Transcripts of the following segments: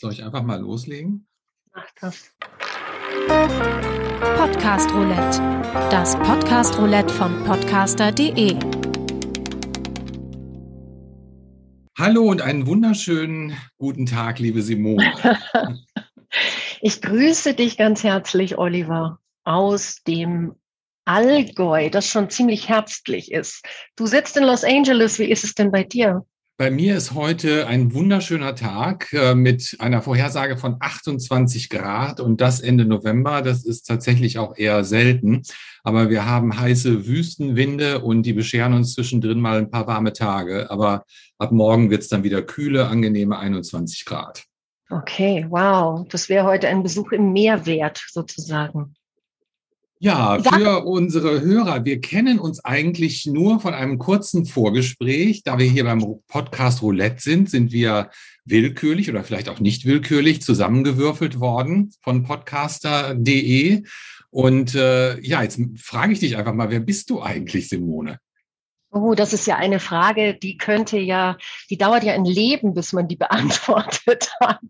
Soll ich einfach mal loslegen? Mach das. Podcast Roulette. Das Podcast Roulette von podcaster.de. Hallo und einen wunderschönen guten Tag, liebe Simone. ich grüße dich ganz herzlich, Oliver, aus dem Allgäu, das schon ziemlich herbstlich ist. Du sitzt in Los Angeles. Wie ist es denn bei dir? Bei mir ist heute ein wunderschöner Tag äh, mit einer Vorhersage von 28 Grad und das Ende November. Das ist tatsächlich auch eher selten. Aber wir haben heiße Wüstenwinde und die bescheren uns zwischendrin mal ein paar warme Tage. Aber ab morgen wird es dann wieder kühle, angenehme 21 Grad. Okay, wow. Das wäre heute ein Besuch im Meer wert, sozusagen. Ja, für unsere Hörer, wir kennen uns eigentlich nur von einem kurzen Vorgespräch. Da wir hier beim Podcast Roulette sind, sind wir willkürlich oder vielleicht auch nicht willkürlich zusammengewürfelt worden von podcaster.de. Und äh, ja, jetzt frage ich dich einfach mal, wer bist du eigentlich, Simone? Oh, das ist ja eine Frage, die könnte ja, die dauert ja ein Leben, bis man die beantwortet hat.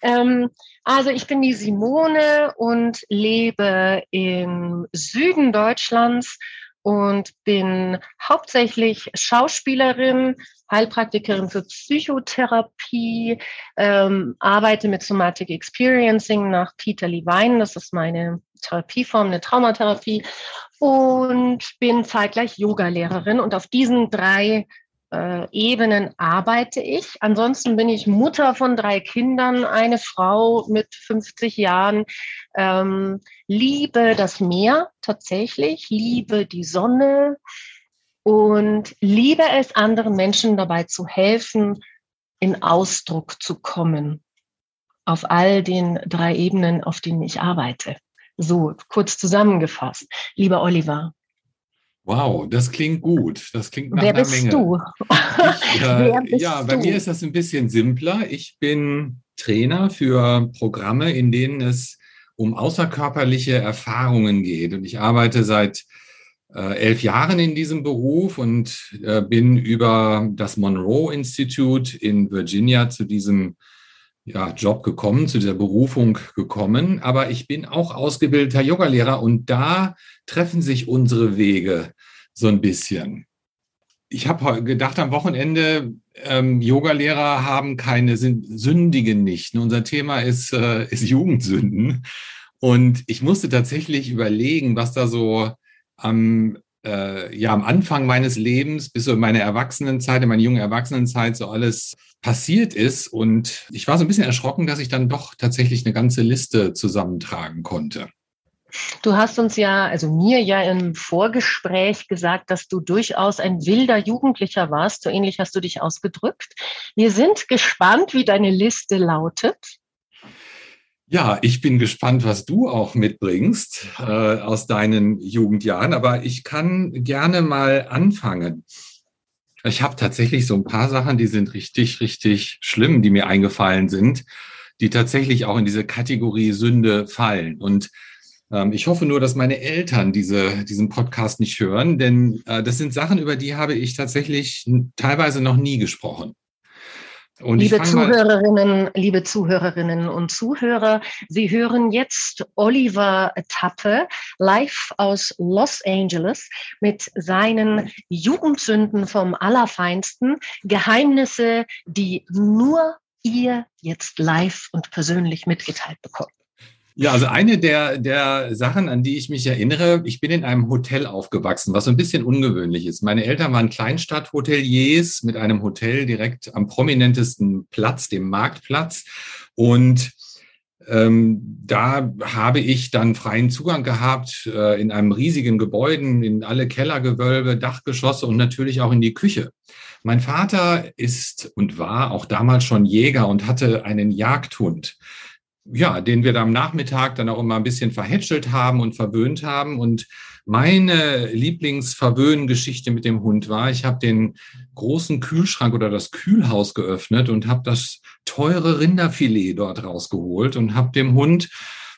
Ähm, also ich bin die Simone und lebe im Süden Deutschlands und bin hauptsächlich Schauspielerin, Heilpraktikerin für Psychotherapie, ähm, arbeite mit Somatic Experiencing nach Peter Levine, das ist meine Therapieform, eine Traumatherapie. Und bin zeitgleich Yogalehrerin. Und auf diesen drei äh, Ebenen arbeite ich. Ansonsten bin ich Mutter von drei Kindern, eine Frau mit 50 Jahren, ähm, liebe das Meer tatsächlich, liebe die Sonne und liebe es, anderen Menschen dabei zu helfen, in Ausdruck zu kommen. Auf all den drei Ebenen, auf denen ich arbeite. So, kurz zusammengefasst. Lieber Oliver, Wow, das klingt gut. Das klingt nach Wer einer bist Menge. du? Ich, äh, Wer bist ja, bei du? mir ist das ein bisschen simpler. Ich bin Trainer für Programme, in denen es um außerkörperliche Erfahrungen geht. Und ich arbeite seit äh, elf Jahren in diesem Beruf und äh, bin über das Monroe Institute in Virginia zu diesem ja, Job gekommen, zu dieser Berufung gekommen. Aber ich bin auch ausgebildeter Yogalehrer und da treffen sich unsere Wege so ein bisschen. Ich habe gedacht am Wochenende, ähm, Yogalehrer haben keine, sind, sündigen nicht. Und unser Thema ist, äh, ist Jugendsünden. Und ich musste tatsächlich überlegen, was da so am, äh, ja, am Anfang meines Lebens bis so in meine Erwachsenenzeit, in meine junge Erwachsenenzeit so alles passiert ist. Und ich war so ein bisschen erschrocken, dass ich dann doch tatsächlich eine ganze Liste zusammentragen konnte. Du hast uns ja, also mir ja im Vorgespräch gesagt, dass du durchaus ein wilder Jugendlicher warst. So ähnlich hast du dich ausgedrückt. Wir sind gespannt, wie deine Liste lautet. Ja, ich bin gespannt, was du auch mitbringst äh, aus deinen Jugendjahren, aber ich kann gerne mal anfangen. Ich habe tatsächlich so ein paar Sachen, die sind richtig, richtig schlimm, die mir eingefallen sind, die tatsächlich auch in diese Kategorie Sünde fallen. Und ich hoffe nur, dass meine Eltern diese, diesen Podcast nicht hören, denn äh, das sind Sachen, über die habe ich tatsächlich teilweise noch nie gesprochen. Und liebe Zuhörerinnen, liebe Zuhörerinnen und Zuhörer, Sie hören jetzt Oliver Tappe live aus Los Angeles mit seinen Jugendsünden vom Allerfeinsten, Geheimnisse, die nur ihr jetzt live und persönlich mitgeteilt bekommt. Ja, also eine der, der Sachen, an die ich mich erinnere, ich bin in einem Hotel aufgewachsen, was so ein bisschen ungewöhnlich ist. Meine Eltern waren Kleinstadthoteliers mit einem Hotel direkt am prominentesten Platz, dem Marktplatz. Und ähm, da habe ich dann freien Zugang gehabt äh, in einem riesigen Gebäude, in alle Kellergewölbe, Dachgeschosse und natürlich auch in die Küche. Mein Vater ist und war auch damals schon Jäger und hatte einen Jagdhund ja, den wir da am Nachmittag dann auch immer ein bisschen verhätschelt haben und verwöhnt haben. Und meine Lieblingsverwöhngeschichte mit dem Hund war, ich habe den großen Kühlschrank oder das Kühlhaus geöffnet und habe das teure Rinderfilet dort rausgeholt und habe dem Hund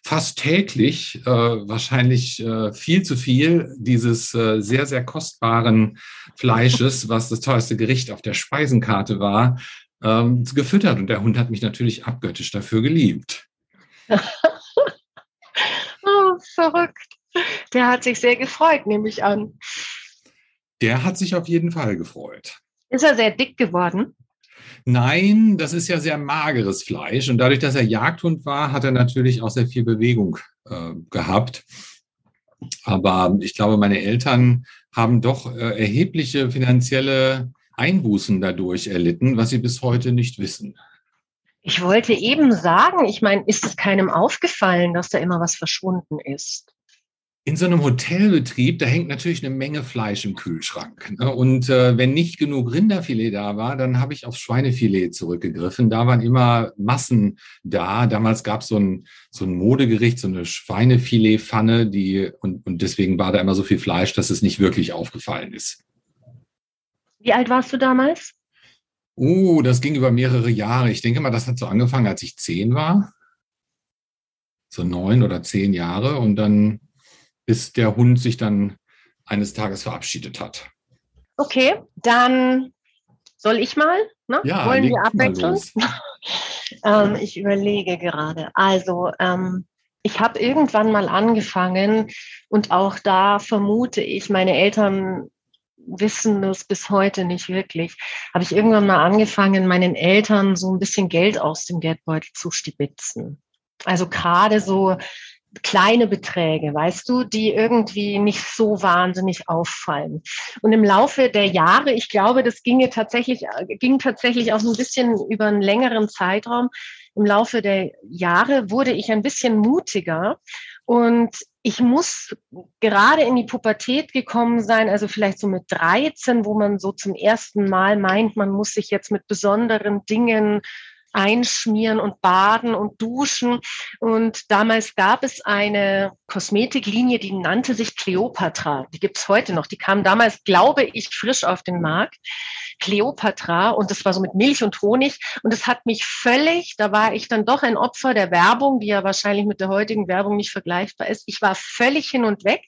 fast täglich, äh, wahrscheinlich äh, viel zu viel dieses äh, sehr, sehr kostbaren Fleisches, was das teuerste Gericht auf der Speisenkarte war, ähm, gefüttert. Und der Hund hat mich natürlich abgöttisch dafür geliebt. oh, verrückt. Der hat sich sehr gefreut, nehme ich an. Der hat sich auf jeden Fall gefreut. Ist er sehr dick geworden? Nein, das ist ja sehr mageres Fleisch. Und dadurch, dass er Jagdhund war, hat er natürlich auch sehr viel Bewegung äh, gehabt. Aber ich glaube, meine Eltern haben doch äh, erhebliche finanzielle Einbußen dadurch erlitten, was sie bis heute nicht wissen. Ich wollte eben sagen, ich meine, ist es keinem aufgefallen, dass da immer was verschwunden ist? In so einem Hotelbetrieb, da hängt natürlich eine Menge Fleisch im Kühlschrank. Ne? Und äh, wenn nicht genug Rinderfilet da war, dann habe ich aufs Schweinefilet zurückgegriffen. Da waren immer Massen da. Damals gab so es ein, so ein Modegericht, so eine Schweinefiletpfanne, die, und, und deswegen war da immer so viel Fleisch, dass es nicht wirklich aufgefallen ist. Wie alt warst du damals? Oh, das ging über mehrere Jahre. Ich denke mal, das hat so angefangen, als ich zehn war. So neun oder zehn Jahre. Und dann, bis der Hund sich dann eines Tages verabschiedet hat. Okay, dann soll ich mal? Ne? Ja, Wollen wir abwechseln? ähm, ich überlege gerade. Also, ähm, ich habe irgendwann mal angefangen und auch da vermute ich, meine Eltern wissen das bis heute nicht wirklich. Habe ich irgendwann mal angefangen, meinen Eltern so ein bisschen Geld aus dem Geldbeutel zu stibitzen. Also gerade so kleine Beträge, weißt du, die irgendwie nicht so wahnsinnig auffallen. Und im Laufe der Jahre, ich glaube, das ginge tatsächlich, ging tatsächlich auch ein bisschen über einen längeren Zeitraum. Im Laufe der Jahre wurde ich ein bisschen mutiger und ich muss gerade in die Pubertät gekommen sein, also vielleicht so mit 13, wo man so zum ersten Mal meint, man muss sich jetzt mit besonderen Dingen einschmieren und baden und duschen. Und damals gab es eine Kosmetiklinie, die nannte sich Cleopatra. Die gibt es heute noch. Die kam damals, glaube ich, frisch auf den Markt. Cleopatra und das war so mit Milch und Honig und es hat mich völlig, da war ich dann doch ein Opfer der Werbung, die ja wahrscheinlich mit der heutigen Werbung nicht vergleichbar ist. Ich war völlig hin und weg,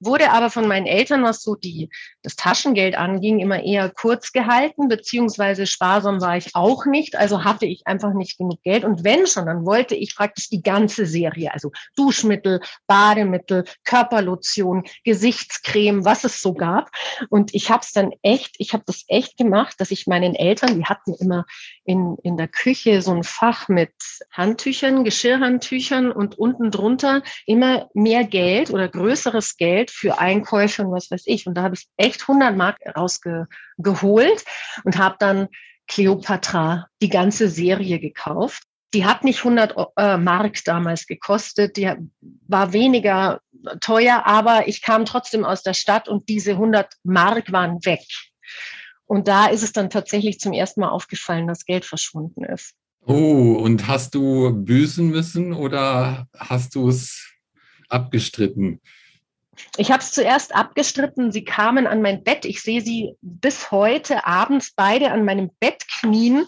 wurde aber von meinen Eltern, was so die, das Taschengeld anging, immer eher kurz gehalten, beziehungsweise sparsam war ich auch nicht, also hatte ich einfach nicht genug Geld und wenn schon, dann wollte ich praktisch die ganze Serie, also Duschmittel, Bademittel, Körperlotion, Gesichtscreme, was es so gab und ich habe es dann echt, ich habe das echt gemacht dass ich meinen Eltern, die hatten immer in, in der Küche so ein Fach mit Handtüchern, Geschirrhandtüchern und unten drunter immer mehr Geld oder größeres Geld für Einkäufe und was weiß ich. Und da habe ich echt 100 Mark rausgeholt und habe dann Cleopatra die ganze Serie gekauft. Die hat nicht 100 äh, Mark damals gekostet, die war weniger teuer, aber ich kam trotzdem aus der Stadt und diese 100 Mark waren weg. Und da ist es dann tatsächlich zum ersten Mal aufgefallen, dass Geld verschwunden ist. Oh, und hast du büßen müssen oder hast du es abgestritten? Ich habe es zuerst abgestritten. Sie kamen an mein Bett. Ich sehe sie bis heute abends beide an meinem Bett knien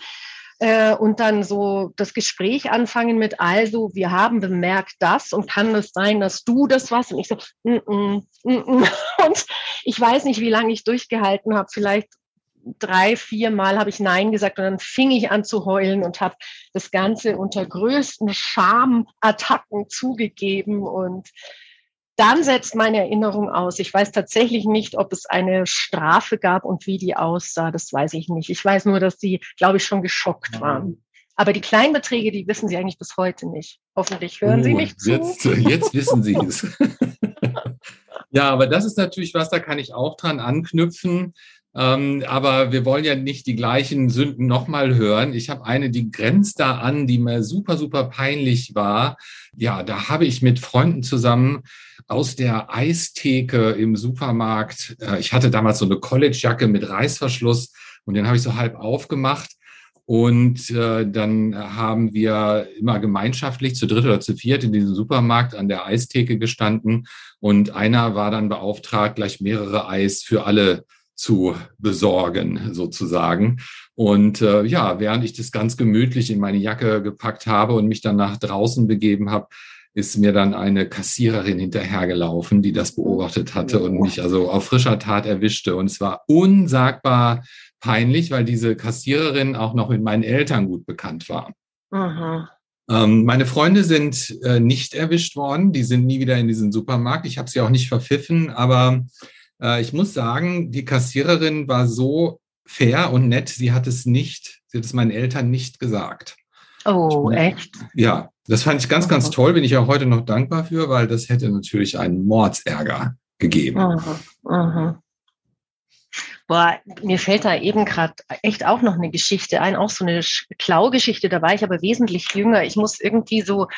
äh, und dann so das Gespräch anfangen mit, also wir haben bemerkt das und kann es sein, dass du das was? Und ich so, mm -mm, mm, mm. und ich weiß nicht, wie lange ich durchgehalten habe, vielleicht drei, vier Mal habe ich Nein gesagt und dann fing ich an zu heulen und habe das Ganze unter größten Schamattacken zugegeben und dann setzt meine Erinnerung aus. Ich weiß tatsächlich nicht, ob es eine Strafe gab und wie die aussah. Das weiß ich nicht. Ich weiß nur, dass sie, glaube ich, schon geschockt waren. Aber die kleinen Beträge, die wissen sie eigentlich bis heute nicht. Hoffentlich hören oh, sie mich zu. Jetzt, jetzt wissen sie es. ja, aber das ist natürlich was, da kann ich auch dran anknüpfen. Ähm, aber wir wollen ja nicht die gleichen Sünden nochmal hören. Ich habe eine, die grenzt da an, die mir super, super peinlich war. Ja, da habe ich mit Freunden zusammen aus der Eistheke im Supermarkt, äh, ich hatte damals so eine Collegejacke mit Reißverschluss und den habe ich so halb aufgemacht. Und äh, dann haben wir immer gemeinschaftlich zu dritt oder zu viert in diesem Supermarkt an der Eistheke gestanden. Und einer war dann beauftragt, gleich mehrere Eis für alle zu besorgen, sozusagen. Und äh, ja, während ich das ganz gemütlich in meine Jacke gepackt habe und mich dann nach draußen begeben habe, ist mir dann eine Kassiererin hinterhergelaufen, die das beobachtet hatte und mich also auf frischer Tat erwischte. Und es war unsagbar peinlich, weil diese Kassiererin auch noch mit meinen Eltern gut bekannt war. Mhm. Ähm, meine Freunde sind äh, nicht erwischt worden. Die sind nie wieder in diesen Supermarkt. Ich habe sie auch nicht verpfiffen, aber äh, ich muss sagen, die Kassiererin war so fair und nett. Sie hat es nicht, sie hat es meinen Eltern nicht gesagt. Oh, echt? Ja, das fand ich ganz, ganz toll. Bin ich auch heute noch dankbar für, weil das hätte natürlich einen Mordsärger gegeben. Mhm, mhm. Boah, mir fällt da eben gerade echt auch noch eine Geschichte ein, auch so eine Klaugeschichte. Da war ich aber wesentlich jünger. Ich muss irgendwie so,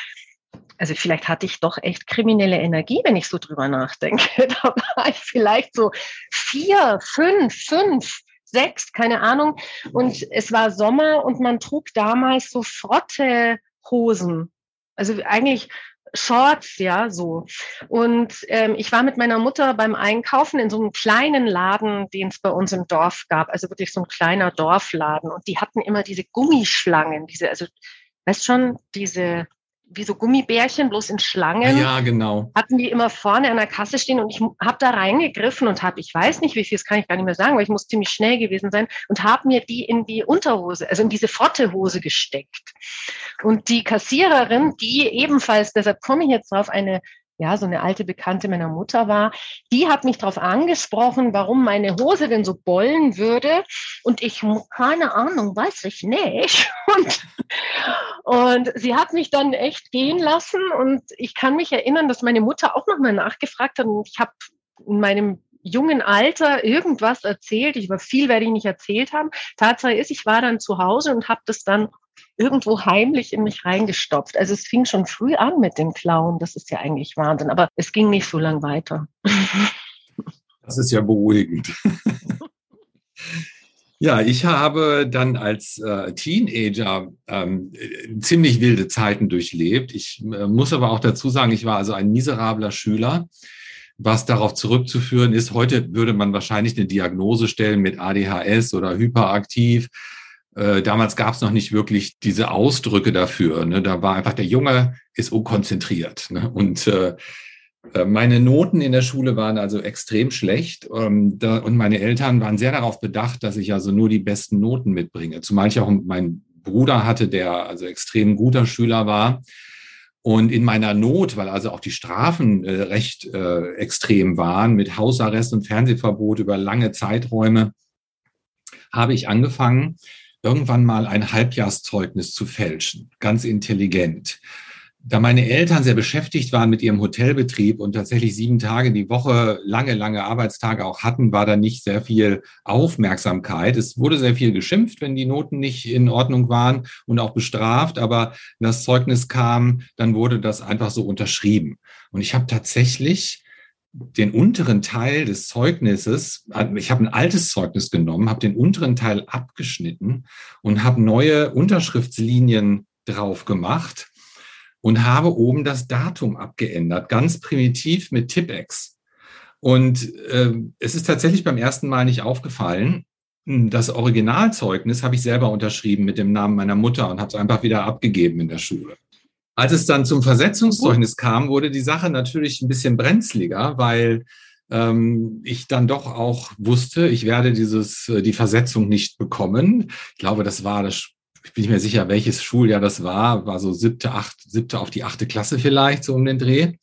also vielleicht hatte ich doch echt kriminelle Energie, wenn ich so drüber nachdenke. Da war ich vielleicht so vier, fünf, fünf, sechs, keine Ahnung. Und es war Sommer und man trug damals so Frotte-Hosen. Also eigentlich Shorts, ja, so. Und ähm, ich war mit meiner Mutter beim Einkaufen in so einem kleinen Laden, den es bei uns im Dorf gab, also wirklich so ein kleiner Dorfladen. Und die hatten immer diese Gummischlangen, diese, also, weißt schon, diese wie so Gummibärchen, bloß in Schlangen. Ja, genau. Hatten die immer vorne an der Kasse stehen und ich habe da reingegriffen und habe, ich weiß nicht wie viel, das kann ich gar nicht mehr sagen, weil ich muss ziemlich schnell gewesen sein und habe mir die in die Unterhose, also in diese Frottehose gesteckt. Und die Kassiererin, die ebenfalls, deshalb komme ich jetzt drauf, eine ja, so eine alte Bekannte meiner Mutter war, die hat mich darauf angesprochen, warum meine Hose denn so bollen würde. Und ich, keine Ahnung, weiß ich nicht. Und, und sie hat mich dann echt gehen lassen. Und ich kann mich erinnern, dass meine Mutter auch nochmal nachgefragt hat. Und ich habe in meinem jungen Alter irgendwas erzählt. Ich war viel werde ich nicht erzählt haben. Tatsache ist, ich war dann zu Hause und habe das dann irgendwo heimlich in mich reingestopft. Also es fing schon früh an mit dem Klauen. Das ist ja eigentlich Wahnsinn. Aber es ging nicht so lang weiter. Das ist ja beruhigend. Ja, ich habe dann als äh, Teenager ähm, ziemlich wilde Zeiten durchlebt. Ich äh, muss aber auch dazu sagen, ich war also ein miserabler Schüler, was darauf zurückzuführen ist. Heute würde man wahrscheinlich eine Diagnose stellen mit ADHS oder hyperaktiv. Äh, damals gab es noch nicht wirklich diese Ausdrücke dafür. Ne? Da war einfach der Junge ist unkonzentriert. Ne? Und äh, äh, meine Noten in der Schule waren also extrem schlecht ähm, und meine Eltern waren sehr darauf bedacht, dass ich also nur die besten Noten mitbringe. Zumal ich auch meinen Bruder hatte, der also extrem guter Schüler war. Und in meiner Not, weil also auch die Strafen äh, recht äh, extrem waren, mit Hausarrest und Fernsehverbot über lange Zeiträume, habe ich angefangen, irgendwann mal ein Halbjahrszeugnis zu fälschen, ganz intelligent. Da meine Eltern sehr beschäftigt waren mit ihrem Hotelbetrieb und tatsächlich sieben Tage die Woche lange, lange Arbeitstage auch hatten, war da nicht sehr viel Aufmerksamkeit. Es wurde sehr viel geschimpft, wenn die Noten nicht in Ordnung waren und auch bestraft, aber das Zeugnis kam, dann wurde das einfach so unterschrieben. Und ich habe tatsächlich den unteren Teil des Zeugnisses, also ich habe ein altes Zeugnis genommen, habe den unteren Teil abgeschnitten und habe neue Unterschriftslinien drauf gemacht und habe oben das Datum abgeändert, ganz primitiv mit Tipex. Und äh, es ist tatsächlich beim ersten Mal nicht aufgefallen. Das Originalzeugnis habe ich selber unterschrieben mit dem Namen meiner Mutter und habe es einfach wieder abgegeben in der Schule. Als es dann zum Versetzungszeugnis kam, wurde die Sache natürlich ein bisschen brenzliger, weil ähm, ich dann doch auch wusste, ich werde dieses, äh, die Versetzung nicht bekommen. Ich glaube, das war das, ich bin nicht mehr sicher, welches Schuljahr das war, war so siebte, acht, siebte auf die achte Klasse vielleicht, so um den Dreh.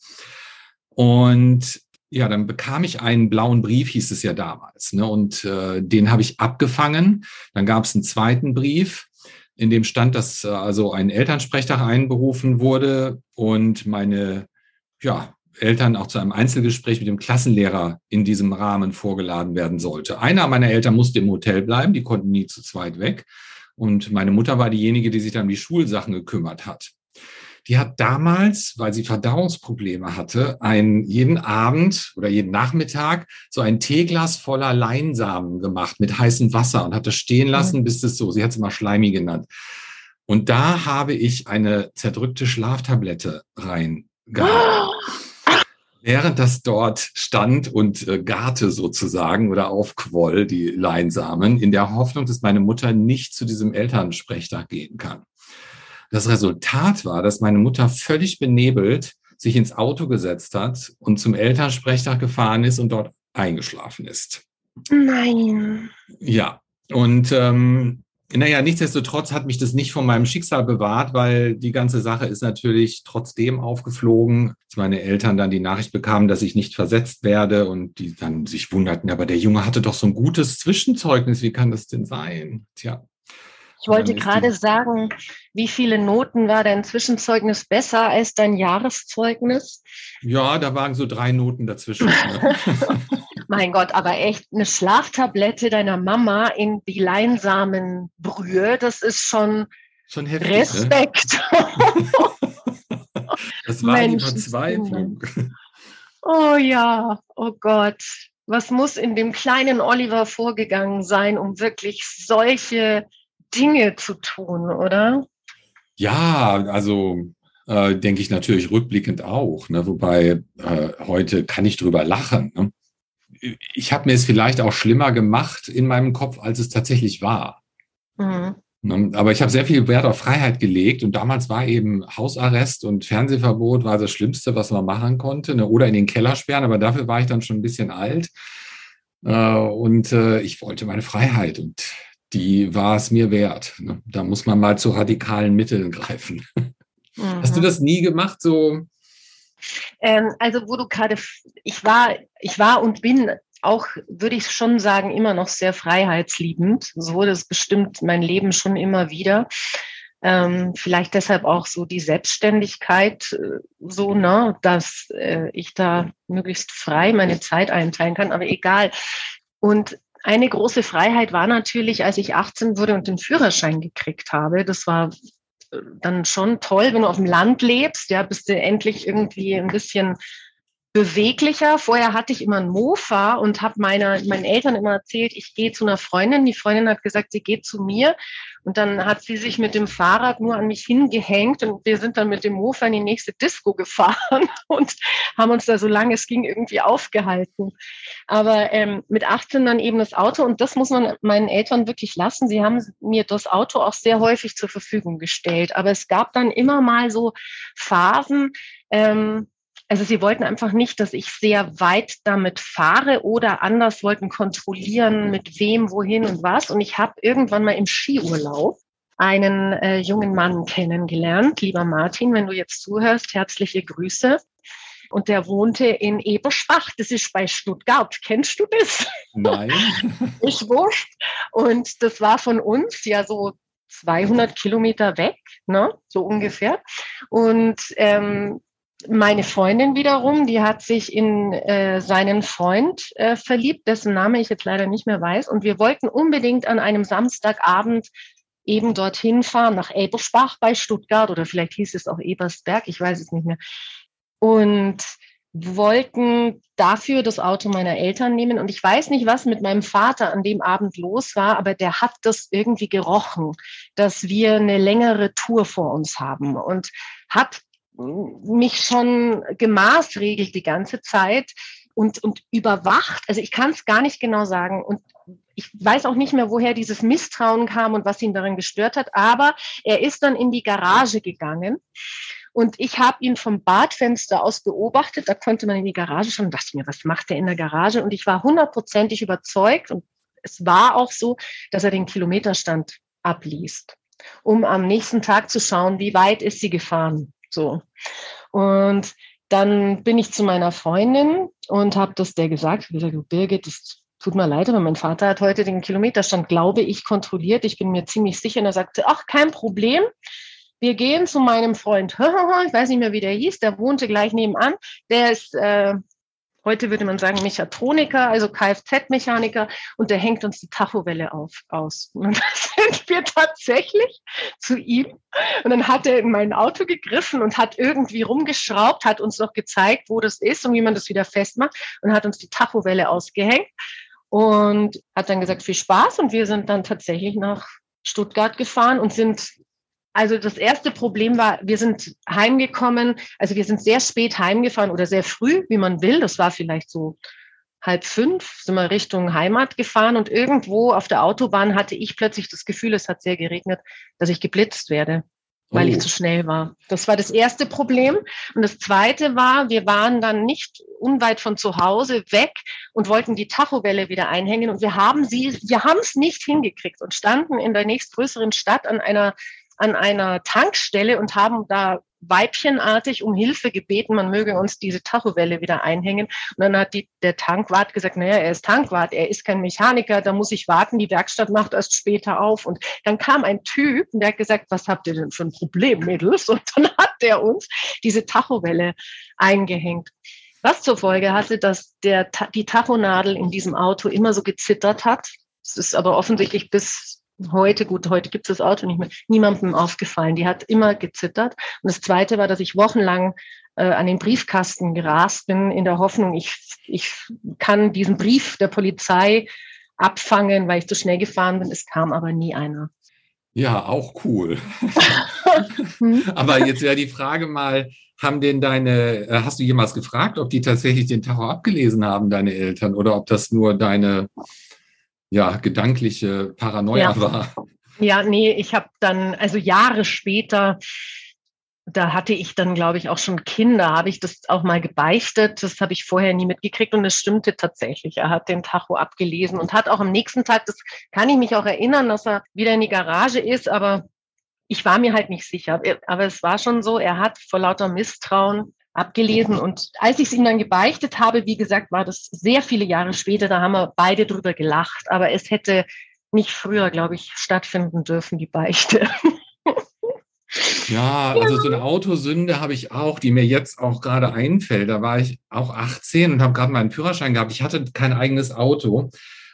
Und ja, dann bekam ich einen blauen Brief, hieß es ja damals. Ne? Und äh, den habe ich abgefangen. Dann gab es einen zweiten Brief in dem stand, dass äh, also ein Elternsprechtag einberufen wurde und meine ja, Eltern auch zu einem Einzelgespräch mit dem Klassenlehrer in diesem Rahmen vorgeladen werden sollte. Einer meiner Eltern musste im Hotel bleiben, die konnten nie zu zweit weg. Und meine Mutter war diejenige, die sich dann um die Schulsachen gekümmert hat die hat damals, weil sie Verdauungsprobleme hatte, einen, jeden Abend oder jeden Nachmittag so ein Teeglas voller Leinsamen gemacht mit heißem Wasser und hat das stehen lassen, bis es so, sie hat es immer Schleimi genannt. Und da habe ich eine zerdrückte Schlaftablette reingehauen. Während das dort stand und äh, garte sozusagen oder aufquoll, die Leinsamen, in der Hoffnung, dass meine Mutter nicht zu diesem Elternsprechtag gehen kann. Das Resultat war, dass meine Mutter völlig benebelt sich ins Auto gesetzt hat und zum Elternsprechtag gefahren ist und dort eingeschlafen ist. Nein. Ja. Und ähm, naja, nichtsdestotrotz hat mich das nicht von meinem Schicksal bewahrt, weil die ganze Sache ist natürlich trotzdem aufgeflogen, als meine Eltern dann die Nachricht bekamen, dass ich nicht versetzt werde und die dann sich wunderten, aber der Junge hatte doch so ein gutes Zwischenzeugnis, wie kann das denn sein? Tja. Ich wollte gerade sagen, wie viele Noten war dein Zwischenzeugnis besser als dein Jahreszeugnis? Ja, da waren so drei Noten dazwischen. Ne? mein Gott, aber echt eine Schlaftablette deiner Mama in die Leinsamenbrühe, das ist schon, schon heftig, ne? Respekt. Ne? das war Mensch, die Verzweiflung. Oh ja, oh Gott. Was muss in dem kleinen Oliver vorgegangen sein, um wirklich solche Dinge zu tun, oder? Ja, also äh, denke ich natürlich rückblickend auch. Ne? Wobei äh, heute kann ich drüber lachen. Ne? ich habe mir es vielleicht auch schlimmer gemacht in meinem Kopf, als es tatsächlich war. Mhm. Ne, aber ich habe sehr viel Wert auf Freiheit gelegt und damals war eben Hausarrest und Fernsehverbot war das Schlimmste, was man machen konnte. Ne? Oder in den Keller sperren, aber dafür war ich dann schon ein bisschen alt. Äh, und äh, ich wollte meine Freiheit und die war es mir wert. Ne? Da muss man mal zu radikalen Mitteln greifen. Mhm. Hast du das nie gemacht, so ähm, also wo du gerade, ich war, ich war und bin auch, würde ich schon sagen, immer noch sehr freiheitsliebend. So das bestimmt mein Leben schon immer wieder. Ähm, vielleicht deshalb auch so die Selbstständigkeit, äh, so, ne, dass äh, ich da möglichst frei meine Zeit einteilen kann, aber egal. Und eine große Freiheit war natürlich, als ich 18 wurde und den Führerschein gekriegt habe. Das war dann schon toll, wenn du auf dem Land lebst, ja, bist du endlich irgendwie ein bisschen beweglicher. Vorher hatte ich immer ein Mofa und habe meiner, meinen Eltern immer erzählt, ich gehe zu einer Freundin. Die Freundin hat gesagt, sie geht zu mir. Und dann hat sie sich mit dem Fahrrad nur an mich hingehängt und wir sind dann mit dem Mofa in die nächste Disco gefahren und haben uns da so lange es ging irgendwie aufgehalten. Aber ähm, mit 18 dann eben das Auto und das muss man meinen Eltern wirklich lassen. Sie haben mir das Auto auch sehr häufig zur Verfügung gestellt. Aber es gab dann immer mal so Phasen, ähm, also sie wollten einfach nicht, dass ich sehr weit damit fahre oder anders wollten kontrollieren, mit wem, wohin und was. Und ich habe irgendwann mal im Skiurlaub einen äh, jungen Mann kennengelernt. Lieber Martin, wenn du jetzt zuhörst, herzliche Grüße. Und der wohnte in Eberschbach, das ist bei Stuttgart. Kennst du das? Nein. ich wurscht. Und das war von uns ja so 200 Kilometer weg, ne? so ungefähr. Und ähm, meine Freundin wiederum, die hat sich in äh, seinen Freund äh, verliebt, dessen Name ich jetzt leider nicht mehr weiß. Und wir wollten unbedingt an einem Samstagabend eben dorthin fahren, nach Ebersbach bei Stuttgart oder vielleicht hieß es auch Ebersberg, ich weiß es nicht mehr. Und wollten dafür das Auto meiner Eltern nehmen. Und ich weiß nicht, was mit meinem Vater an dem Abend los war, aber der hat das irgendwie gerochen, dass wir eine längere Tour vor uns haben und hat mich schon gemaßregelt die ganze Zeit und, und überwacht. Also ich kann es gar nicht genau sagen. Und ich weiß auch nicht mehr, woher dieses Misstrauen kam und was ihn daran gestört hat. Aber er ist dann in die Garage gegangen. Und ich habe ihn vom Badfenster aus beobachtet. Da konnte man in die Garage schauen und dachte mir, was macht er in der Garage? Und ich war hundertprozentig überzeugt. Und es war auch so, dass er den Kilometerstand abliest, um am nächsten Tag zu schauen, wie weit ist sie gefahren. So. Und dann bin ich zu meiner Freundin und habe das der gesagt. Ich gesagt, Birgit, das tut mir leid, aber mein Vater hat heute den Kilometerstand, glaube ich, kontrolliert. Ich bin mir ziemlich sicher. Und er sagte, ach, kein Problem. Wir gehen zu meinem Freund, ich weiß nicht mehr, wie der hieß, der wohnte gleich nebenan. Der ist äh, Heute würde man sagen Mechatroniker, also Kfz-Mechaniker, und der hängt uns die Tachowelle auf, aus. Und dann sind wir tatsächlich zu ihm. Und dann hat er in mein Auto gegriffen und hat irgendwie rumgeschraubt, hat uns noch gezeigt, wo das ist und wie man das wieder festmacht und hat uns die Tachowelle ausgehängt und hat dann gesagt, viel Spaß. Und wir sind dann tatsächlich nach Stuttgart gefahren und sind also das erste Problem war, wir sind heimgekommen, also wir sind sehr spät heimgefahren oder sehr früh, wie man will. Das war vielleicht so halb fünf, sind wir Richtung Heimat gefahren und irgendwo auf der Autobahn hatte ich plötzlich das Gefühl, es hat sehr geregnet, dass ich geblitzt werde, weil oh. ich zu schnell war. Das war das erste Problem. Und das zweite war, wir waren dann nicht unweit von zu Hause weg und wollten die Tachowelle wieder einhängen. Und wir haben sie, wir haben es nicht hingekriegt und standen in der nächstgrößeren Stadt an einer an einer Tankstelle und haben da weibchenartig um Hilfe gebeten, man möge uns diese Tachowelle wieder einhängen. Und dann hat die, der Tankwart gesagt, naja, er ist Tankwart, er ist kein Mechaniker, da muss ich warten, die Werkstatt macht erst später auf. Und dann kam ein Typ und der hat gesagt, was habt ihr denn für ein Problem, Mädels? Und dann hat der uns diese Tachowelle eingehängt. Was zur Folge hatte, dass der, die Tachonadel in diesem Auto immer so gezittert hat. Es ist aber offensichtlich bis heute, gut, heute gibt es das Auto nicht mehr, niemandem aufgefallen. Die hat immer gezittert. Und das Zweite war, dass ich wochenlang äh, an den Briefkasten gerast bin, in der Hoffnung, ich, ich kann diesen Brief der Polizei abfangen, weil ich zu schnell gefahren bin. Es kam aber nie einer. Ja, auch cool. Hm? aber jetzt wäre die Frage mal, haben denn deine, äh, hast du jemals gefragt, ob die tatsächlich den Tacho abgelesen haben, deine Eltern, oder ob das nur deine ja, gedankliche Paranoia ja. war. Ja, nee, ich habe dann, also Jahre später, da hatte ich dann, glaube ich, auch schon Kinder, habe ich das auch mal gebeichtet. Das habe ich vorher nie mitgekriegt und es stimmte tatsächlich. Er hat den Tacho abgelesen und hat auch am nächsten Tag, das kann ich mich auch erinnern, dass er wieder in die Garage ist, aber ich war mir halt nicht sicher. Aber es war schon so, er hat vor lauter Misstrauen abgelesen. Und als ich es ihm dann gebeichtet habe, wie gesagt, war das sehr viele Jahre später, da haben wir beide drüber gelacht. Aber es hätte nicht früher, glaube ich, stattfinden dürfen, die Beichte. Ja, also so eine Autosünde habe ich auch, die mir jetzt auch gerade einfällt. Da war ich auch 18 und habe gerade meinen Führerschein gehabt. Ich hatte kein eigenes Auto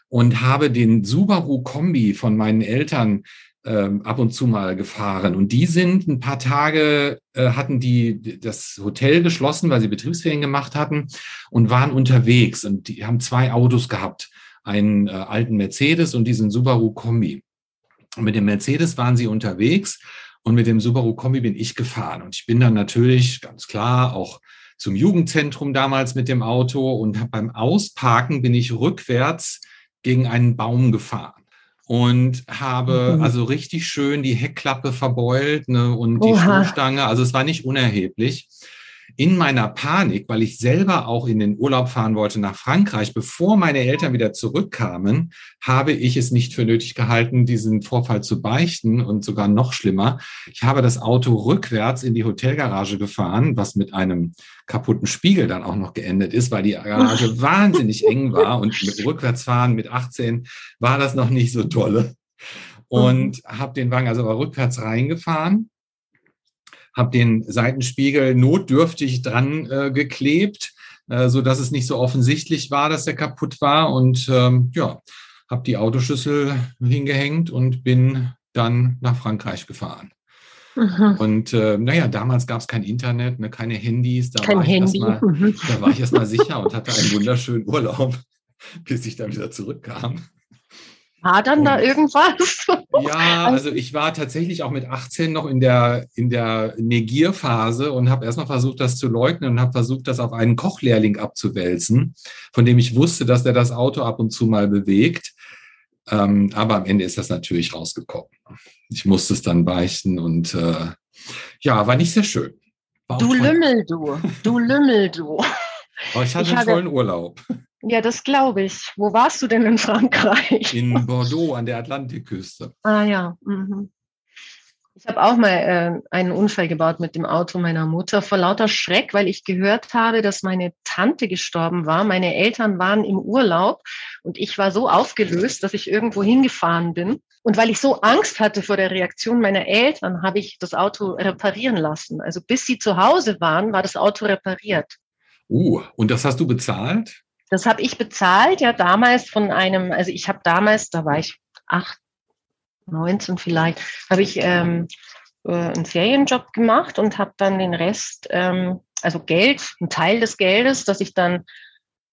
und habe den Subaru Kombi von meinen Eltern ähm, ab und zu mal gefahren. Und die sind ein paar Tage, äh, hatten die das Hotel geschlossen, weil sie Betriebsferien gemacht hatten und waren unterwegs. Und die haben zwei Autos gehabt, einen äh, alten Mercedes und diesen Subaru Kombi. Und mit dem Mercedes waren sie unterwegs und mit dem Subaru Kombi bin ich gefahren. Und ich bin dann natürlich ganz klar auch zum Jugendzentrum damals mit dem Auto und beim Ausparken bin ich rückwärts gegen einen Baum gefahren und habe mhm. also richtig schön die Heckklappe verbeult ne, und die Oha. Stoßstange. Also es war nicht unerheblich in meiner Panik, weil ich selber auch in den Urlaub fahren wollte nach Frankreich, bevor meine Eltern wieder zurückkamen, habe ich es nicht für nötig gehalten, diesen Vorfall zu beichten und sogar noch schlimmer. Ich habe das Auto rückwärts in die Hotelgarage gefahren, was mit einem kaputten Spiegel dann auch noch geendet ist, weil die Garage wahnsinnig eng war und mit Rückwärtsfahren mit 18 war das noch nicht so tolle. Und mhm. habe den Wagen also aber rückwärts reingefahren habe den Seitenspiegel notdürftig dran äh, geklebt, äh, so dass es nicht so offensichtlich war, dass er kaputt war und ähm, ja, habe die Autoschlüssel hingehängt und bin dann nach Frankreich gefahren. Mhm. Und äh, naja, damals gab es kein Internet, ne, keine Handys. Da kein war Handy. Ich mal, mhm. Da war ich erstmal sicher und hatte einen wunderschönen Urlaub, bis ich dann wieder zurückkam. War dann da irgendwas? Ja, also ich war tatsächlich auch mit 18 noch in der, in der Negierphase und habe erstmal versucht, das zu leugnen und habe versucht, das auf einen Kochlehrling abzuwälzen, von dem ich wusste, dass der das Auto ab und zu mal bewegt. Ähm, aber am Ende ist das natürlich rausgekommen. Ich musste es dann beichten und äh, ja, war nicht sehr schön. Du Lümmel, du. Du Lümmel, du. Aber ich hatte ich einen hatte, vollen Urlaub. Ja, das glaube ich. Wo warst du denn in Frankreich? In Bordeaux an der Atlantikküste. Ah ja. Mhm. Ich habe auch mal äh, einen Unfall gebaut mit dem Auto meiner Mutter vor lauter Schreck, weil ich gehört habe, dass meine Tante gestorben war. Meine Eltern waren im Urlaub und ich war so aufgelöst, dass ich irgendwo hingefahren bin. Und weil ich so Angst hatte vor der Reaktion meiner Eltern, habe ich das Auto reparieren lassen. Also bis sie zu Hause waren, war das Auto repariert. Uh, und das hast du bezahlt? Das habe ich bezahlt, ja damals von einem, also ich habe damals, da war ich acht, 19 vielleicht, habe ich ähm, äh, einen Ferienjob gemacht und habe dann den Rest, ähm, also Geld, einen Teil des Geldes, das ich dann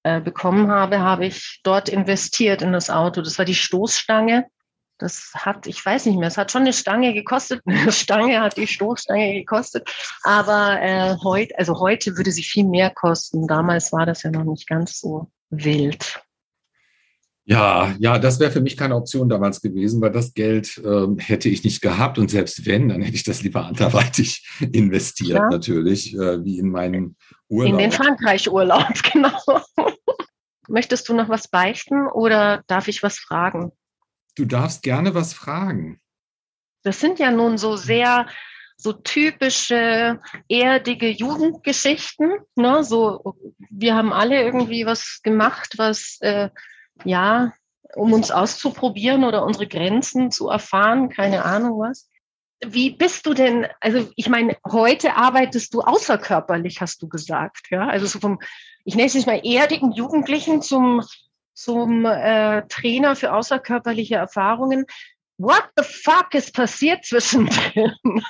äh, bekommen habe, habe ich dort investiert in das Auto. Das war die Stoßstange. Das hat, ich weiß nicht mehr, es hat schon eine Stange gekostet. Eine Stange hat die Stoßstange gekostet. Aber äh, heute, also heute würde sie viel mehr kosten. Damals war das ja noch nicht ganz so wild. Ja, ja, das wäre für mich keine Option damals gewesen, weil das Geld äh, hätte ich nicht gehabt und selbst wenn, dann hätte ich das lieber anderweitig investiert ja. natürlich, äh, wie in meinen Urlaub. In den Frankreich-Urlaub, genau. Möchtest du noch was beichten oder darf ich was fragen? Du darfst gerne was fragen. Das sind ja nun so sehr so typische erdige Jugendgeschichten. Ne? So, wir haben alle irgendwie was gemacht, was äh, ja, um uns auszuprobieren oder unsere Grenzen zu erfahren, keine Ahnung was. Wie bist du denn, also ich meine, heute arbeitest du außerkörperlich, hast du gesagt, ja? Also so vom, ich nenne es nicht mal erdigen Jugendlichen zum, zum äh, Trainer für außerkörperliche Erfahrungen. What the fuck ist passiert zwischendrin?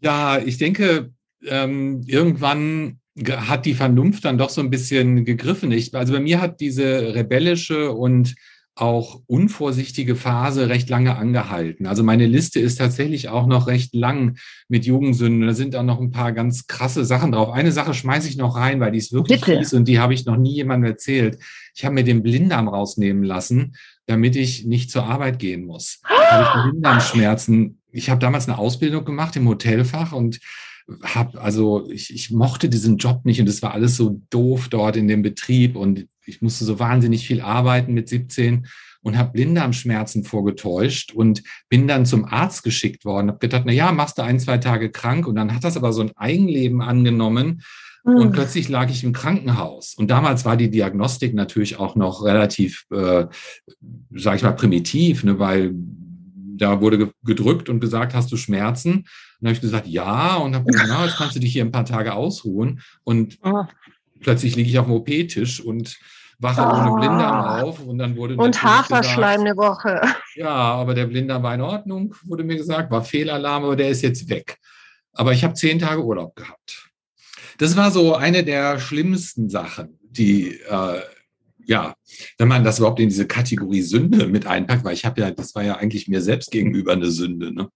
Ja, ich denke, ähm, irgendwann hat die Vernunft dann doch so ein bisschen gegriffen. Ich, also bei mir hat diese rebellische und auch unvorsichtige Phase recht lange angehalten. Also meine Liste ist tatsächlich auch noch recht lang mit Jugendsünden. Da sind auch noch ein paar ganz krasse Sachen drauf. Eine Sache schmeiße ich noch rein, weil die ist wirklich Bitte. fies und die habe ich noch nie jemandem erzählt. Ich habe mir den Blinddarm rausnehmen lassen, damit ich nicht zur Arbeit gehen muss. habe ich Blinddarmschmerzen. Ich habe damals eine Ausbildung gemacht im Hotelfach und habe, also ich, ich mochte diesen Job nicht und es war alles so doof dort in dem Betrieb und ich musste so wahnsinnig viel arbeiten mit 17 und habe Blinddarmschmerzen vorgetäuscht und bin dann zum Arzt geschickt worden. Habe gedacht, na ja, machst du ein, zwei Tage krank und dann hat das aber so ein Eigenleben angenommen mhm. und plötzlich lag ich im Krankenhaus. Und damals war die Diagnostik natürlich auch noch relativ, äh, sage ich mal, primitiv, ne, weil da wurde gedrückt und gesagt, hast du Schmerzen? Und dann habe ich gesagt, ja. Und habe gesagt, na, jetzt kannst du dich hier ein paar Tage ausruhen. Und oh. Plötzlich liege ich auf dem OP-Tisch und wache oh. ohne Blinddarm auf. Und dann wurde Und Haferschleim eine Woche. Ja, aber der Blinddarm war in Ordnung, wurde mir gesagt, war Fehlalarm, aber der ist jetzt weg. Aber ich habe zehn Tage Urlaub gehabt. Das war so eine der schlimmsten Sachen, die äh, ja, wenn man das überhaupt in diese Kategorie Sünde mit einpackt, weil ich habe ja, das war ja eigentlich mir selbst gegenüber eine Sünde. Ne?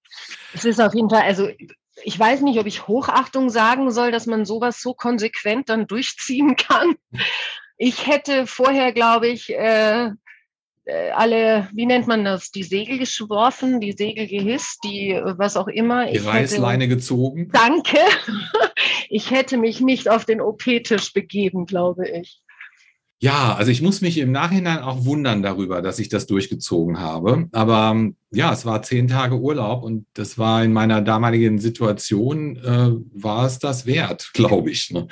Es ist auf jeden Fall, also ich weiß nicht, ob ich Hochachtung sagen soll, dass man sowas so konsequent dann durchziehen kann. Ich hätte vorher, glaube ich, äh, äh alle, wie nennt man das, die Segel geschworfen, die Segel gehisst, die was auch immer. Die ich Reißleine hätte, gezogen. Danke. Ich hätte mich nicht auf den OP-Tisch begeben, glaube ich. Ja, also ich muss mich im Nachhinein auch wundern darüber, dass ich das durchgezogen habe. Aber ja, es war zehn Tage Urlaub und das war in meiner damaligen Situation, äh, war es das wert, glaube ich, ne?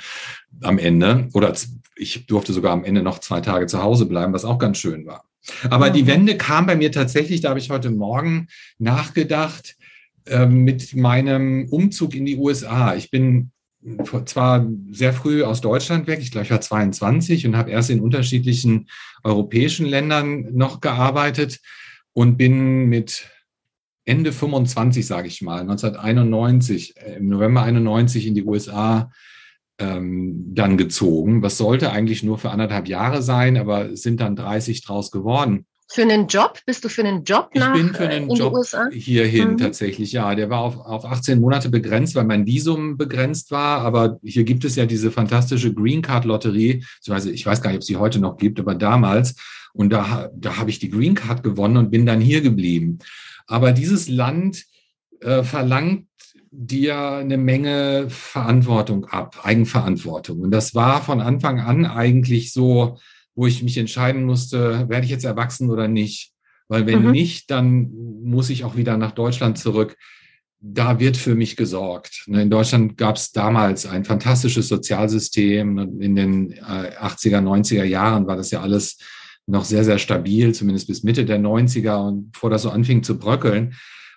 am Ende. Oder ich durfte sogar am Ende noch zwei Tage zu Hause bleiben, was auch ganz schön war. Aber die Wende kam bei mir tatsächlich, da habe ich heute Morgen nachgedacht, äh, mit meinem Umzug in die USA. Ich bin zwar sehr früh aus Deutschland weg, ich glaube, ich war 22 und habe erst in unterschiedlichen europäischen Ländern noch gearbeitet und bin mit Ende 25, sage ich mal, 1991, äh, im November 91 in die USA ähm, dann gezogen. Was sollte eigentlich nur für anderthalb Jahre sein, aber es sind dann 30 draus geworden. Für einen Job? Bist du für einen Job nach Ich bin für einen Job hierhin mhm. tatsächlich, ja. Der war auf, auf 18 Monate begrenzt, weil mein Visum begrenzt war. Aber hier gibt es ja diese fantastische Green Card Lotterie. Ich weiß gar nicht, ob es sie heute noch gibt, aber damals. Und da, da habe ich die Green Card gewonnen und bin dann hier geblieben. Aber dieses Land äh, verlangt dir eine Menge Verantwortung ab, Eigenverantwortung. Und das war von Anfang an eigentlich so, wo ich mich entscheiden musste, werde ich jetzt erwachsen oder nicht. Weil wenn mhm. nicht, dann muss ich auch wieder nach Deutschland zurück. Da wird für mich gesorgt. Ne, in Deutschland gab es damals ein fantastisches Sozialsystem. In den 80er, äh, 90er Jahren war das ja alles noch sehr, sehr stabil, zumindest bis Mitte der 90er und bevor das so anfing zu bröckeln.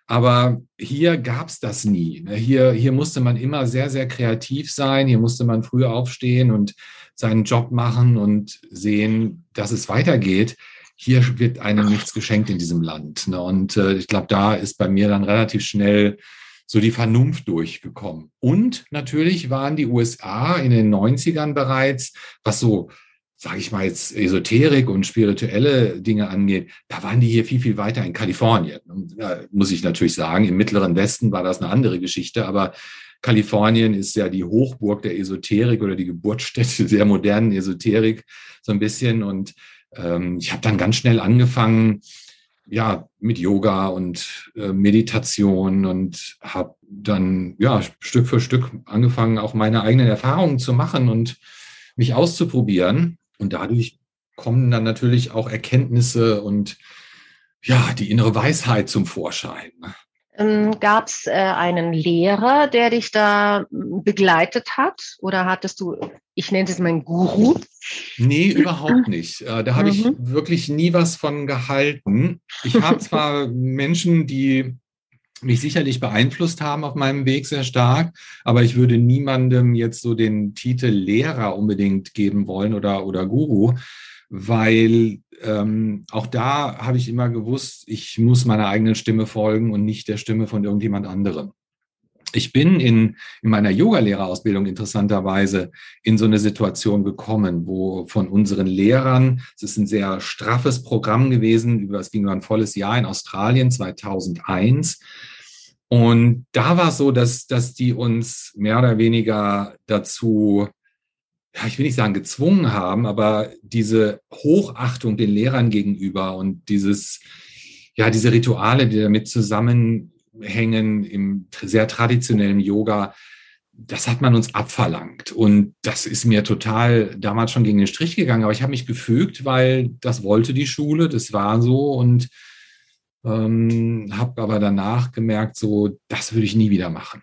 Aber hier gab es das nie. Ne, hier, hier musste man immer sehr, sehr kreativ sein. Hier musste man früh aufstehen und seinen Job machen und sehen, dass es weitergeht. Hier wird einem nichts geschenkt in diesem Land. Ne? Und äh, ich glaube, da ist bei mir dann relativ schnell so die Vernunft durchgekommen. Und natürlich waren die USA in den 90ern bereits, was so, sage ich mal jetzt, Esoterik und spirituelle Dinge angeht, da waren die hier viel, viel weiter in Kalifornien. Und, äh, muss ich natürlich sagen, im mittleren Westen war das eine andere Geschichte, aber Kalifornien ist ja die Hochburg der Esoterik oder die Geburtsstätte der modernen Esoterik so ein bisschen. Und ähm, ich habe dann ganz schnell angefangen, ja, mit Yoga und äh, Meditation und habe dann ja Stück für Stück angefangen, auch meine eigenen Erfahrungen zu machen und mich auszuprobieren. Und dadurch kommen dann natürlich auch Erkenntnisse und ja, die innere Weisheit zum Vorschein. Ähm, Gab es äh, einen Lehrer, der dich da begleitet hat? Oder hattest du, ich nenne es meinen Guru? Nee, überhaupt nicht. Äh, da habe ich mhm. wirklich nie was von gehalten. Ich habe zwar Menschen, die mich sicherlich beeinflusst haben auf meinem Weg sehr stark, aber ich würde niemandem jetzt so den Titel Lehrer unbedingt geben wollen oder, oder Guru, weil ähm, auch da habe ich immer gewusst, ich muss meiner eigenen Stimme folgen und nicht der Stimme von irgendjemand anderem. Ich bin in, in meiner Yogalehrerausbildung interessanterweise in so eine Situation gekommen, wo von unseren Lehrern, es ist ein sehr straffes Programm gewesen, über es ging über ein volles Jahr in Australien 2001. Und da war es so, dass, dass die uns mehr oder weniger dazu ja, ich will nicht sagen gezwungen haben, aber diese Hochachtung den Lehrern gegenüber und dieses, ja, diese Rituale, die damit zusammenhängen im sehr traditionellen Yoga, das hat man uns abverlangt. Und das ist mir total damals schon gegen den Strich gegangen. Aber ich habe mich gefügt, weil das wollte die Schule, das war so. Und ähm, habe aber danach gemerkt, so, das würde ich nie wieder machen.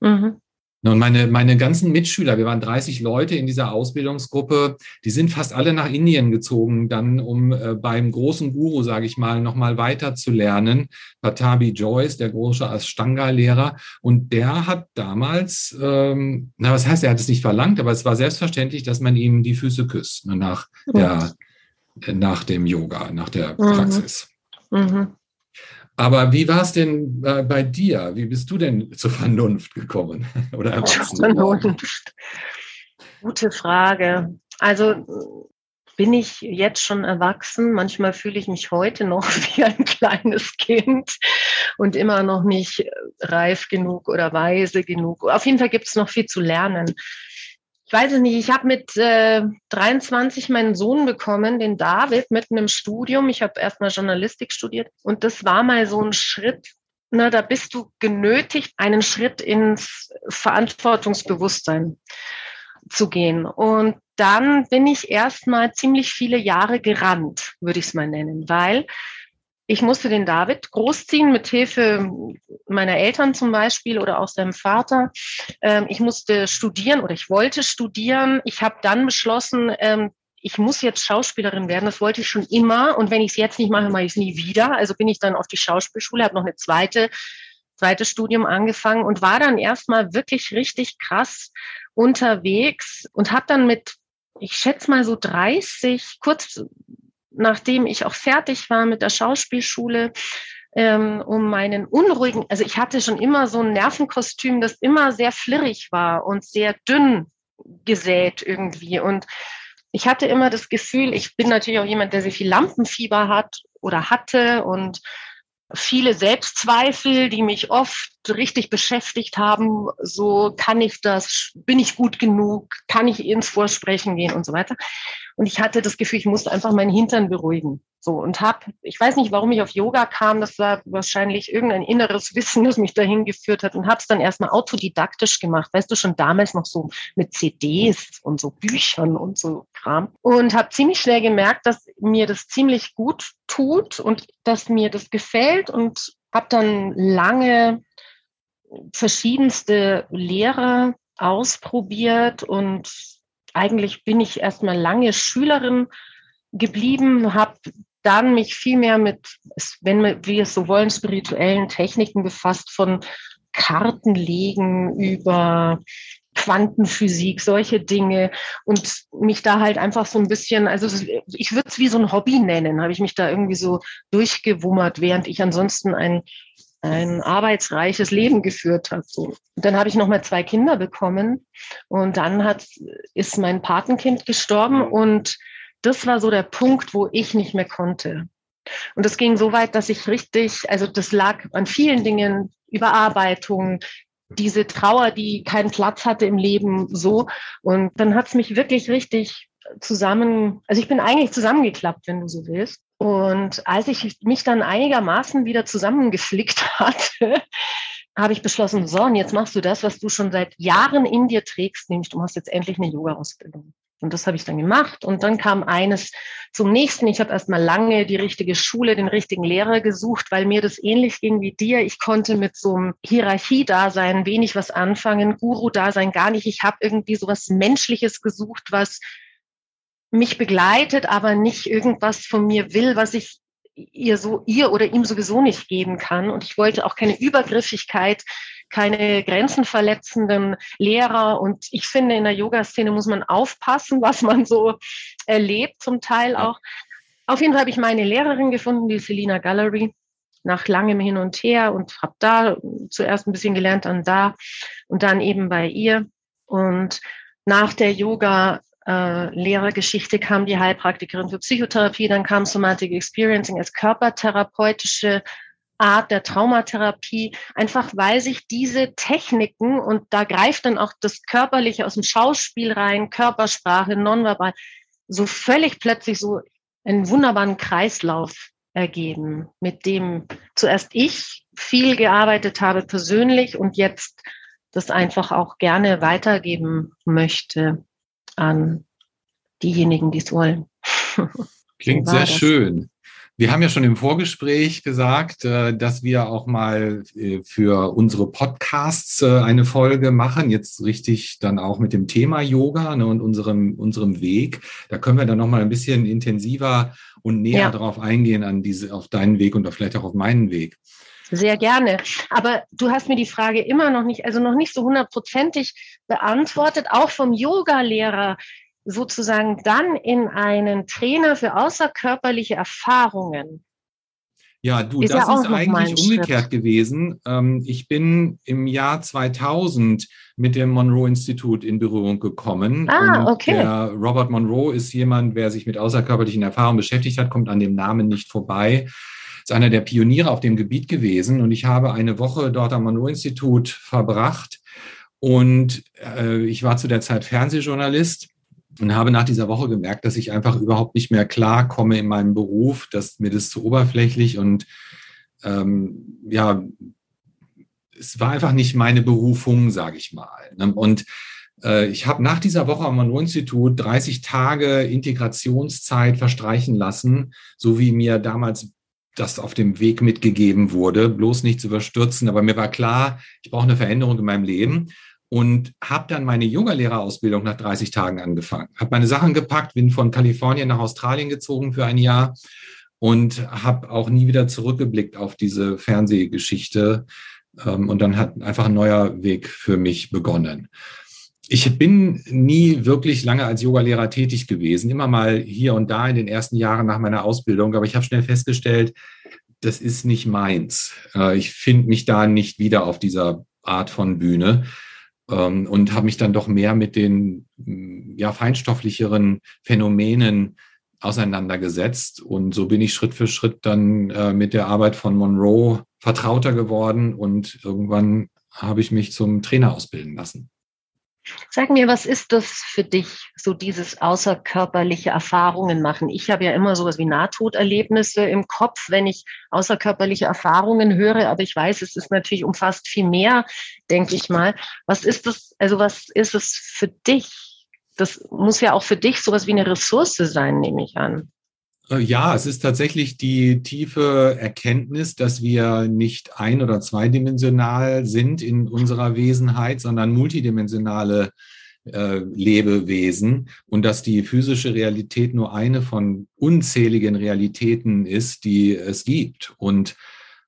Mhm. Und meine, meine ganzen Mitschüler, wir waren 30 Leute in dieser Ausbildungsgruppe, die sind fast alle nach Indien gezogen, dann um äh, beim großen Guru, sage ich mal, nochmal weiter zu lernen. Patabi Joyce, der große Ashtanga-Lehrer. Und der hat damals, ähm, na was heißt, er hat es nicht verlangt, aber es war selbstverständlich, dass man ihm die Füße küsst ne, nach, der, nach dem Yoga, nach der mhm. Praxis. Mhm. Aber wie war es denn bei, bei, dir? Wie bist du denn zur Vernunft gekommen oder erwachsen Vernunft. Gute Frage. Also bin ich jetzt schon erwachsen? Manchmal fühle ich mich heute noch wie ein kleines Kind und immer noch nicht reif genug oder weise genug. Auf jeden Fall gibt es noch viel zu lernen ich weiß es nicht, ich habe mit äh, 23 meinen Sohn bekommen, den David, mitten im Studium. Ich habe erstmal Journalistik studiert und das war mal so ein Schritt. Na, da bist du genötigt, einen Schritt ins Verantwortungsbewusstsein zu gehen. Und dann bin ich erstmal ziemlich viele Jahre gerannt, würde ich es mal nennen, weil ich musste den David großziehen mit Hilfe meiner Eltern zum Beispiel oder auch seinem Vater. Ähm, ich musste studieren oder ich wollte studieren. Ich habe dann beschlossen, ähm, ich muss jetzt Schauspielerin werden. Das wollte ich schon immer. Und wenn ich es jetzt nicht mache, mache ich es nie wieder. Also bin ich dann auf die Schauspielschule, habe noch eine zweite zweites Studium angefangen und war dann erstmal wirklich richtig krass unterwegs und habe dann mit, ich schätze mal so 30, kurz nachdem ich auch fertig war mit der Schauspielschule, ähm, um meinen unruhigen, also ich hatte schon immer so ein Nervenkostüm, das immer sehr flirrig war und sehr dünn gesät irgendwie. Und ich hatte immer das Gefühl, ich bin natürlich auch jemand, der sehr viel Lampenfieber hat oder hatte und viele Selbstzweifel, die mich oft richtig beschäftigt haben. So kann ich das, bin ich gut genug, kann ich ins Vorsprechen gehen und so weiter. Und ich hatte das Gefühl, ich musste einfach meinen Hintern beruhigen. So und habe, ich weiß nicht, warum ich auf Yoga kam. Das war wahrscheinlich irgendein inneres Wissen, das mich dahin geführt hat und habe es dann erstmal autodidaktisch gemacht. Weißt du schon damals noch so mit CDs und so Büchern und so Kram und habe ziemlich schnell gemerkt, dass mir das ziemlich gut tut und dass mir das gefällt und habe dann lange verschiedenste Lehrer ausprobiert und eigentlich bin ich erstmal lange Schülerin geblieben, habe dann mich viel mehr mit, wenn wir es so wollen, spirituellen Techniken befasst, von Kartenlegen über Quantenphysik, solche Dinge und mich da halt einfach so ein bisschen, also ich würde es wie so ein Hobby nennen, habe ich mich da irgendwie so durchgewummert, während ich ansonsten ein, ein arbeitsreiches Leben geführt habe. So. Dann habe ich nochmal zwei Kinder bekommen und dann hat, ist mein Patenkind gestorben und das war so der Punkt, wo ich nicht mehr konnte. Und das ging so weit, dass ich richtig, also das lag an vielen Dingen, Überarbeitung, diese Trauer, die keinen Platz hatte im Leben, so. Und dann hat es mich wirklich richtig zusammen, also ich bin eigentlich zusammengeklappt, wenn du so willst. Und als ich mich dann einigermaßen wieder zusammengeflickt hatte, habe ich beschlossen, so, und jetzt machst du das, was du schon seit Jahren in dir trägst, nämlich du machst jetzt endlich eine Yoga-Ausbildung. Und das habe ich dann gemacht. Und dann kam eines zum nächsten. Ich habe erst mal lange die richtige Schule, den richtigen Lehrer gesucht, weil mir das ähnlich ging wie dir. Ich konnte mit so einem Hierarchie-Dasein wenig was anfangen, Guru-Dasein gar nicht. Ich habe irgendwie so was Menschliches gesucht, was mich begleitet, aber nicht irgendwas von mir will, was ich ihr so, ihr oder ihm sowieso nicht geben kann. Und ich wollte auch keine Übergriffigkeit keine grenzenverletzenden Lehrer. Und ich finde, in der Yoga-Szene muss man aufpassen, was man so erlebt, zum Teil auch. Auf jeden Fall habe ich meine Lehrerin gefunden, die Selina Gallery, nach langem Hin und Her und habe da zuerst ein bisschen gelernt, dann da und dann eben bei ihr. Und nach der Yoga äh, Lehrergeschichte kam die Heilpraktikerin für Psychotherapie, dann kam Somatic Experiencing als körpertherapeutische Art der Traumatherapie, einfach weil sich diese Techniken, und da greift dann auch das Körperliche aus dem Schauspiel rein, Körpersprache, nonverbal, so völlig plötzlich so einen wunderbaren Kreislauf ergeben, mit dem zuerst ich viel gearbeitet habe persönlich und jetzt das einfach auch gerne weitergeben möchte an diejenigen, die es wollen. Klingt sehr das? schön. Wir haben ja schon im Vorgespräch gesagt, äh, dass wir auch mal äh, für unsere Podcasts äh, eine Folge machen, jetzt richtig dann auch mit dem Thema Yoga ne, und unserem, unserem Weg. Da können wir dann noch mal ein bisschen intensiver und näher ja. darauf eingehen, an diese, auf deinen Weg und vielleicht auch auf meinen Weg. Sehr gerne. Aber du hast mir die Frage immer noch nicht, also noch nicht so hundertprozentig beantwortet, auch vom Yoga-Lehrer sozusagen dann in einen Trainer für außerkörperliche Erfahrungen. Ja, du, ist das ja ist eigentlich umgekehrt Schritt. gewesen. Ähm, ich bin im Jahr 2000 mit dem Monroe-Institut in Berührung gekommen. Ah, und okay. Der Robert Monroe ist jemand, wer sich mit außerkörperlichen Erfahrungen beschäftigt hat, kommt an dem Namen nicht vorbei. Ist einer der Pioniere auf dem Gebiet gewesen. Und ich habe eine Woche dort am Monroe-Institut verbracht. Und äh, ich war zu der Zeit Fernsehjournalist und habe nach dieser Woche gemerkt, dass ich einfach überhaupt nicht mehr klar komme in meinem Beruf, dass mir das zu oberflächlich und ähm, ja, es war einfach nicht meine Berufung, sage ich mal. Ne? Und äh, ich habe nach dieser Woche am Monroe-Institut 30 Tage Integrationszeit verstreichen lassen, so wie mir damals das auf dem Weg mitgegeben wurde, bloß nicht zu überstürzen. Aber mir war klar, ich brauche eine Veränderung in meinem Leben und habe dann meine Yoga-Lehrerausbildung nach 30 Tagen angefangen. Habe meine Sachen gepackt, bin von Kalifornien nach Australien gezogen für ein Jahr und habe auch nie wieder zurückgeblickt auf diese Fernsehgeschichte. Ähm, und dann hat einfach ein neuer Weg für mich begonnen. Ich bin nie wirklich lange als Yogalehrer tätig gewesen, immer mal hier und da in den ersten Jahren nach meiner Ausbildung, aber ich habe schnell festgestellt, das ist nicht meins. Äh, ich finde mich da nicht wieder auf dieser Art von Bühne ähm, und habe mich dann doch mehr mit den ja, feinstofflicheren Phänomenen auseinandergesetzt. Und so bin ich Schritt für Schritt dann äh, mit der Arbeit von Monroe vertrauter geworden und irgendwann habe ich mich zum Trainer ausbilden lassen. Sag mir, was ist das für dich, so dieses außerkörperliche Erfahrungen machen? Ich habe ja immer sowas wie Nahtoderlebnisse im Kopf, wenn ich außerkörperliche Erfahrungen höre, aber ich weiß, es ist natürlich umfasst viel mehr, denke ich mal. Was ist das, also was ist es für dich? Das muss ja auch für dich sowas wie eine Ressource sein, nehme ich an. Äh, ja, es ist tatsächlich die tiefe Erkenntnis, dass wir nicht ein- oder zweidimensional sind in unserer Wesenheit, sondern multidimensionale äh, Lebewesen und dass die physische Realität nur eine von unzähligen Realitäten ist, die es gibt. Und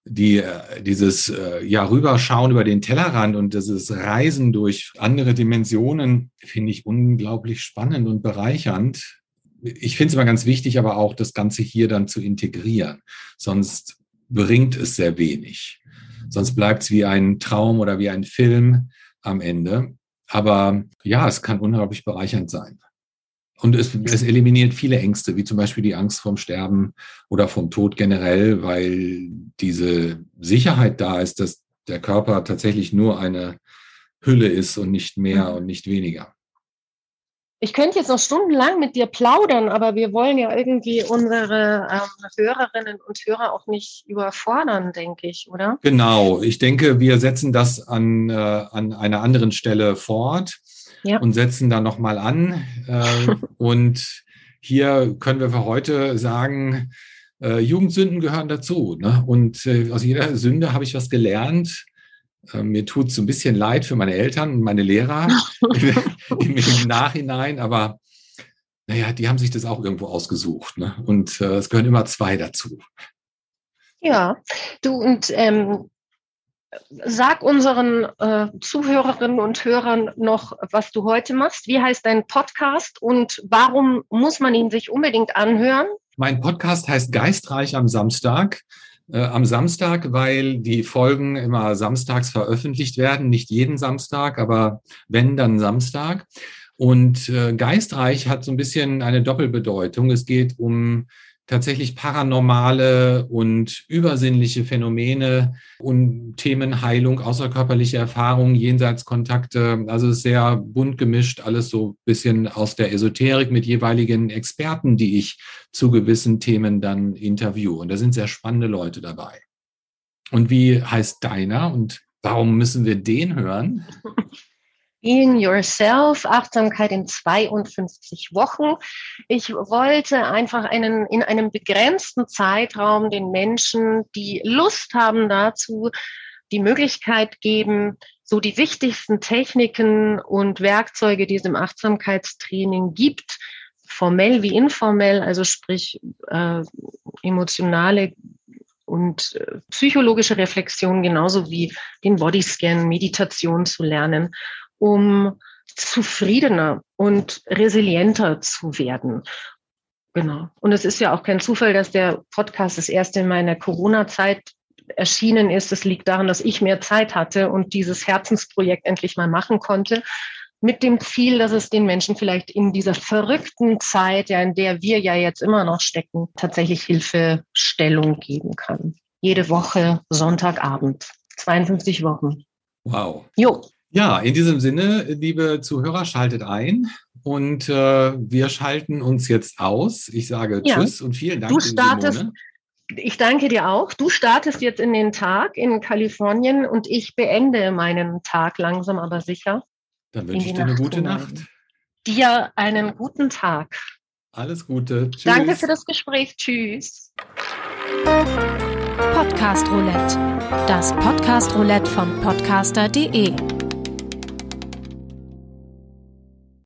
die, äh, dieses äh, ja, Rüberschauen über den Tellerrand und dieses Reisen durch andere Dimensionen finde ich unglaublich spannend und bereichernd ich finde es immer ganz wichtig, aber auch das Ganze hier dann zu integrieren. Sonst bringt es sehr wenig. Sonst bleibt es wie ein Traum oder wie ein Film am Ende. Aber ja, es kann unglaublich bereichernd sein. Und es, es eliminiert viele Ängste, wie zum Beispiel die Angst vom Sterben oder vom Tod generell, weil diese Sicherheit da ist, dass der Körper tatsächlich nur eine Hülle ist und nicht mehr mhm. und nicht weniger. Ich könnte jetzt noch stundenlang mit dir plaudern, aber wir wollen ja irgendwie unsere ähm, Hörerinnen und Hörer auch nicht überfordern, denke ich, oder? Genau. Ich denke, wir setzen das an, äh, an einer anderen Stelle fort ja. und setzen da nochmal an. Äh, und hier können wir für heute sagen, äh, Jugendsünden gehören dazu. Ne? Und äh, aus jeder Sünde habe ich was gelernt. Äh, mir tut es so ein bisschen leid für meine Eltern und meine Lehrer im, im, Nachhinein, aber naja, die haben sich das auch irgendwo ausgesucht. Ne? Und äh, es gehören immer zwei dazu. Ja, du und ähm, sag unseren äh, Zuhörerinnen und Hörern noch, was du heute machst. Wie heißt dein Podcast und warum muss man ihn sich unbedingt anhören? Mein Podcast heißt Geistreich am Samstag äh, am Samstag, weil die Folgen immer samstags veröffentlicht werden. Nicht jeden Samstag, aber wenn, dann Samstag. Und äh, geistreich hat so ein bisschen eine Doppelbedeutung. Es geht um tatsächlich paranormale und übersinnliche Phänomene und Themen Heilung, außerkörperliche Erfahrungen, Jenseitskontakte. Also sehr bunt gemischt, alles so ein bisschen aus der Esoterik mit jeweiligen Experten, die ich zu gewissen Themen dann interviewe. Und da sind sehr spannende Leute dabei. Und wie heißt deiner und warum müssen wir den hören? Being Yourself, Achtsamkeit in 52 Wochen. Ich wollte einfach einen, in einem begrenzten Zeitraum den Menschen, die Lust haben dazu, die Möglichkeit geben, so die wichtigsten Techniken und Werkzeuge, die es im Achtsamkeitstraining gibt, formell wie informell, also sprich äh, emotionale und äh, psychologische Reflexion genauso wie den Bodyscan, Meditation zu lernen um zufriedener und resilienter zu werden. Genau. Und es ist ja auch kein Zufall, dass der Podcast das erste in meiner Corona-Zeit erschienen ist. Es liegt daran, dass ich mehr Zeit hatte und dieses Herzensprojekt endlich mal machen konnte. Mit dem Ziel, dass es den Menschen vielleicht in dieser verrückten Zeit, ja, in der wir ja jetzt immer noch stecken, tatsächlich Hilfestellung geben kann. Jede Woche Sonntagabend. 52 Wochen. Wow. Jo. Ja, in diesem Sinne, liebe Zuhörer, schaltet ein und äh, wir schalten uns jetzt aus. Ich sage ja. Tschüss und vielen Dank. Du startest, ich danke dir auch. Du startest jetzt in den Tag in Kalifornien und ich beende meinen Tag langsam aber sicher. Dann wünsche ich dir eine gute hinein. Nacht. Dir einen guten Tag. Alles Gute. Tschüss. Danke für das Gespräch. Tschüss. Podcast Roulette. Das Podcast Roulette von podcaster.de